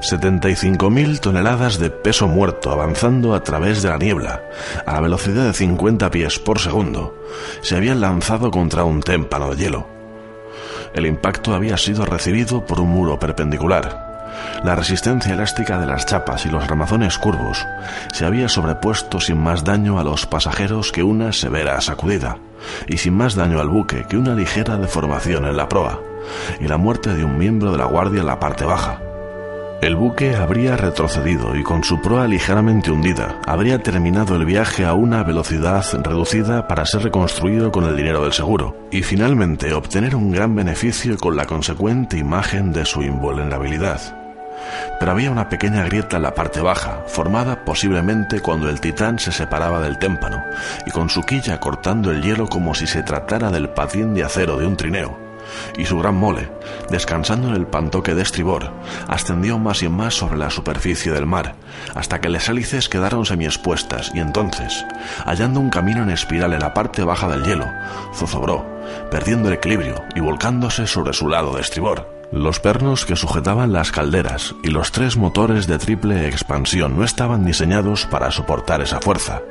75.000 toneladas de peso muerto avanzando a través de la niebla, a la velocidad de 50 pies por segundo, se habían lanzado contra un témpano de hielo. El impacto había sido recibido por un muro perpendicular. La resistencia elástica de las chapas y los ramazones curvos se había sobrepuesto sin más daño a los pasajeros que una severa sacudida, y sin más daño al buque que una ligera deformación en la proa, y la muerte de un miembro de la guardia en la parte baja. El buque habría retrocedido y con su proa ligeramente hundida habría terminado el viaje a una velocidad reducida para ser reconstruido con el dinero del seguro y finalmente obtener un gran beneficio con la consecuente imagen de su invulnerabilidad. Pero había una pequeña grieta en la parte baja, formada posiblemente cuando el titán se separaba del témpano, y con su quilla cortando el hielo como si se tratara del patín de acero de un trineo y su gran mole, descansando en el pantoque de estribor, ascendió más y más sobre la superficie del mar, hasta que las hélices quedaron semiexpuestas y entonces, hallando un camino en espiral en la parte baja del hielo, zozobró, perdiendo el equilibrio y volcándose sobre su lado de estribor. Los pernos que sujetaban las calderas y los tres motores de triple expansión no estaban diseñados para soportar esa fuerza.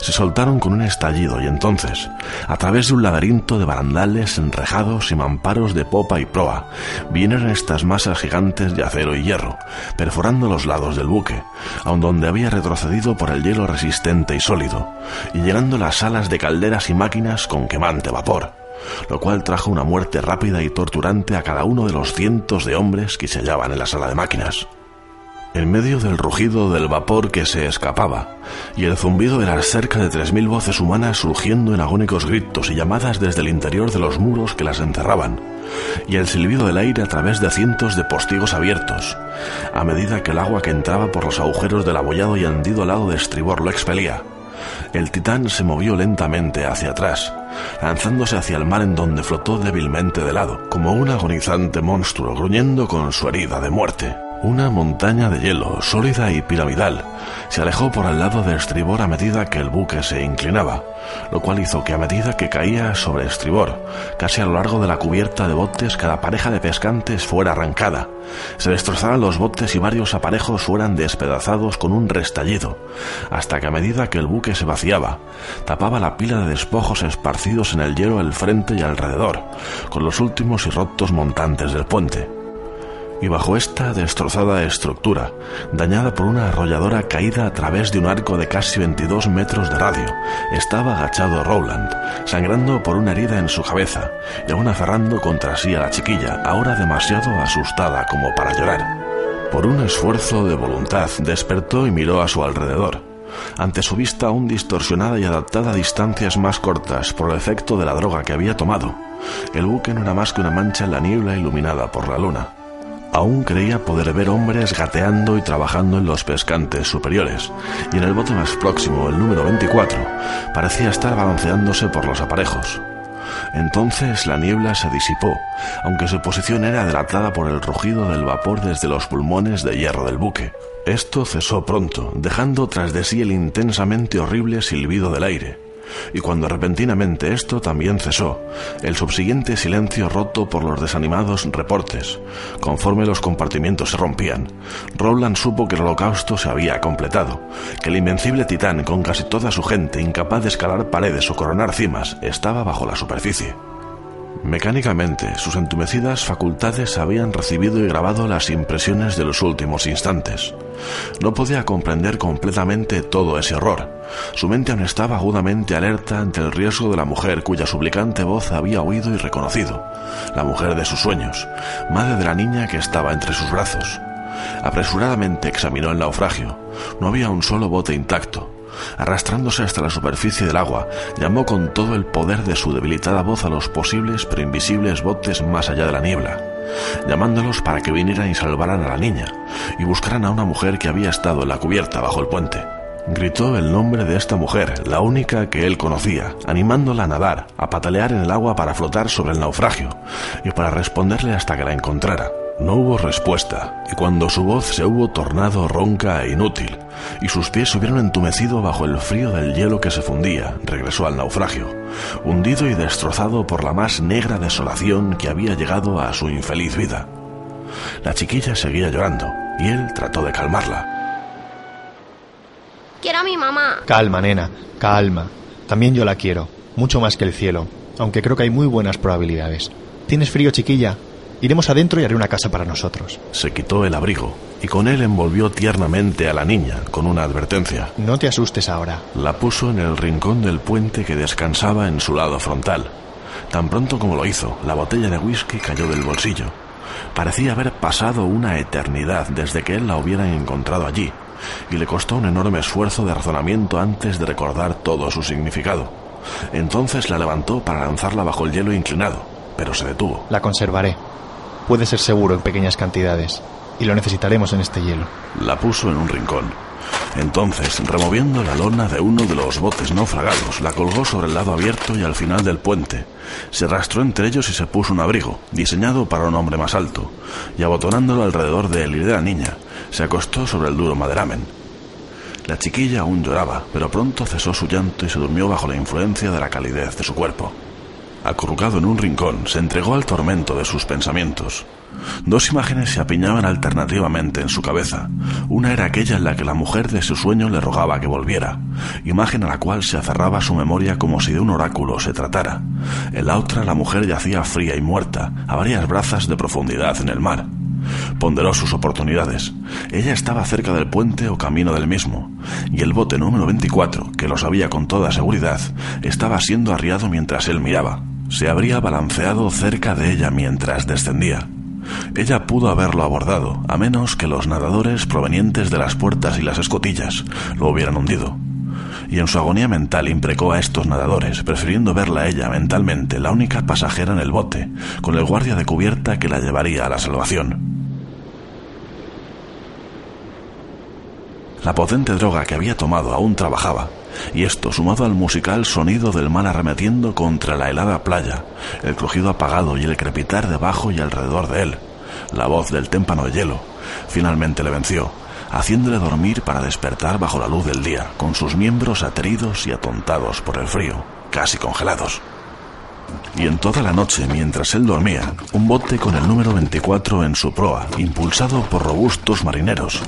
Se soltaron con un estallido y entonces, a través de un laberinto de barandales enrejados y mamparos de popa y proa, vinieron estas masas gigantes de acero y hierro, perforando los lados del buque, aun donde había retrocedido por el hielo resistente y sólido, y llenando las salas de calderas y máquinas con quemante vapor lo cual trajo una muerte rápida y torturante a cada uno de los cientos de hombres que se hallaban en la sala de máquinas. En medio del rugido del vapor que se escapaba y el zumbido de las cerca de tres mil voces humanas surgiendo en agónicos gritos y llamadas desde el interior de los muros que las encerraban, y el silbido del aire a través de cientos de postigos abiertos, a medida que el agua que entraba por los agujeros del abollado y hendido lado de estribor lo expelía, el titán se movió lentamente hacia atrás, lanzándose hacia el mar en donde flotó débilmente de lado, como un agonizante monstruo gruñendo con su herida de muerte. Una montaña de hielo, sólida y piramidal, se alejó por el lado de estribor a medida que el buque se inclinaba, lo cual hizo que a medida que caía sobre estribor, casi a lo largo de la cubierta de botes, cada pareja de pescantes fuera arrancada, se destrozaran los botes y varios aparejos fueran despedazados con un restallido, hasta que a medida que el buque se vaciaba, tapaba la pila de despojos esparcidos en el hielo al frente y alrededor, con los últimos y rotos montantes del puente y bajo esta destrozada estructura, dañada por una arrolladora caída a través de un arco de casi 22 metros de radio, estaba agachado Rowland, sangrando por una herida en su cabeza y aún aferrando contra sí a la chiquilla, ahora demasiado asustada como para llorar. Por un esfuerzo de voluntad, despertó y miró a su alrededor. Ante su vista aún distorsionada y adaptada a distancias más cortas por el efecto de la droga que había tomado, el buque no era más que una mancha en la niebla iluminada por la luna. Aún creía poder ver hombres gateando y trabajando en los pescantes superiores, y en el bote más próximo, el número 24, parecía estar balanceándose por los aparejos. Entonces la niebla se disipó, aunque su posición era delatada por el rugido del vapor desde los pulmones de hierro del buque. Esto cesó pronto, dejando tras de sí el intensamente horrible silbido del aire, y cuando repentinamente esto también cesó, el subsiguiente silencio roto por los desanimados reportes, conforme los compartimientos se rompían, Rowland supo que el holocausto se había completado, que el invencible titán con casi toda su gente incapaz de escalar paredes o coronar cimas estaba bajo la superficie. Mecánicamente, sus entumecidas facultades habían recibido y grabado las impresiones de los últimos instantes. No podía comprender completamente todo ese horror. Su mente aún estaba agudamente alerta ante el riesgo de la mujer cuya suplicante voz había oído y reconocido, la mujer de sus sueños, madre de la niña que estaba entre sus brazos. Apresuradamente examinó el naufragio. No había un solo bote intacto. Arrastrándose hasta la superficie del agua, llamó con todo el poder de su debilitada voz a los posibles pero invisibles botes más allá de la niebla, llamándolos para que vinieran y salvaran a la niña, y buscaran a una mujer que había estado en la cubierta bajo el puente. Gritó el nombre de esta mujer, la única que él conocía, animándola a nadar, a patalear en el agua para flotar sobre el naufragio, y para responderle hasta que la encontrara. No hubo respuesta, y cuando su voz se hubo tornado ronca e inútil, y sus pies se hubieron entumecido bajo el frío del hielo que se fundía, regresó al naufragio, hundido y destrozado por la más negra desolación que había llegado a su infeliz vida. La chiquilla seguía llorando, y él trató de calmarla. Quiero a mi mamá. Calma, nena, calma. También yo la quiero, mucho más que el cielo, aunque creo que hay muy buenas probabilidades. ¿Tienes frío, chiquilla? Iremos adentro y haré una casa para nosotros. Se quitó el abrigo y con él envolvió tiernamente a la niña con una advertencia. No te asustes ahora. La puso en el rincón del puente que descansaba en su lado frontal. Tan pronto como lo hizo, la botella de whisky cayó del bolsillo. Parecía haber pasado una eternidad desde que él la hubiera encontrado allí, y le costó un enorme esfuerzo de razonamiento antes de recordar todo su significado. Entonces la levantó para lanzarla bajo el hielo inclinado, pero se detuvo. La conservaré puede ser seguro en pequeñas cantidades, y lo necesitaremos en este hielo. La puso en un rincón. Entonces, removiendo la lona de uno de los botes naufragados, la colgó sobre el lado abierto y al final del puente. Se arrastró entre ellos y se puso un abrigo, diseñado para un hombre más alto, y abotonándolo alrededor de él y de la niña, se acostó sobre el duro maderamen. La chiquilla aún lloraba, pero pronto cesó su llanto y se durmió bajo la influencia de la calidez de su cuerpo acurrucado en un rincón, se entregó al tormento de sus pensamientos. Dos imágenes se apiñaban alternativamente en su cabeza. Una era aquella en la que la mujer de su sueño le rogaba que volviera, imagen a la cual se aferraba su memoria como si de un oráculo se tratara. En la otra la mujer yacía fría y muerta, a varias brazas de profundidad en el mar. Ponderó sus oportunidades. Ella estaba cerca del puente o camino del mismo, y el bote número 24, que lo sabía con toda seguridad, estaba siendo arriado mientras él miraba se habría balanceado cerca de ella mientras descendía. Ella pudo haberlo abordado, a menos que los nadadores provenientes de las puertas y las escotillas lo hubieran hundido. Y en su agonía mental imprecó a estos nadadores, prefiriendo verla a ella mentalmente la única pasajera en el bote, con el guardia de cubierta que la llevaría a la salvación. La potente droga que había tomado aún trabajaba, y esto sumado al musical sonido del mar arremetiendo contra la helada playa, el crujido apagado y el crepitar debajo y alrededor de él, la voz del témpano de hielo, finalmente le venció, haciéndole dormir para despertar bajo la luz del día, con sus miembros ateridos y atontados por el frío, casi congelados. Y en toda la noche, mientras él dormía, un bote con el número 24 en su proa, impulsado por robustos marineros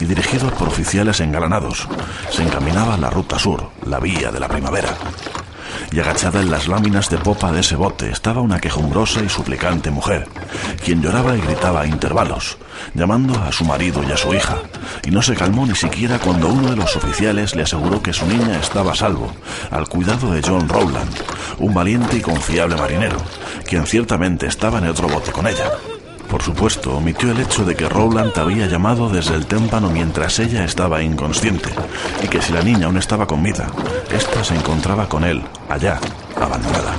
y dirigido por oficiales engalanados, se encaminaba a la ruta sur, la vía de la primavera y agachada en las láminas de popa de ese bote estaba una quejumbrosa y suplicante mujer, quien lloraba y gritaba a intervalos, llamando a su marido y a su hija, y no se calmó ni siquiera cuando uno de los oficiales le aseguró que su niña estaba a salvo, al cuidado de John Rowland, un valiente y confiable marinero, quien ciertamente estaba en otro bote con ella. Por supuesto, omitió el hecho de que Rowland había llamado desde el témpano mientras ella estaba inconsciente, y que si la niña aún estaba con vida, ésta se encontraba con él, allá, abandonada.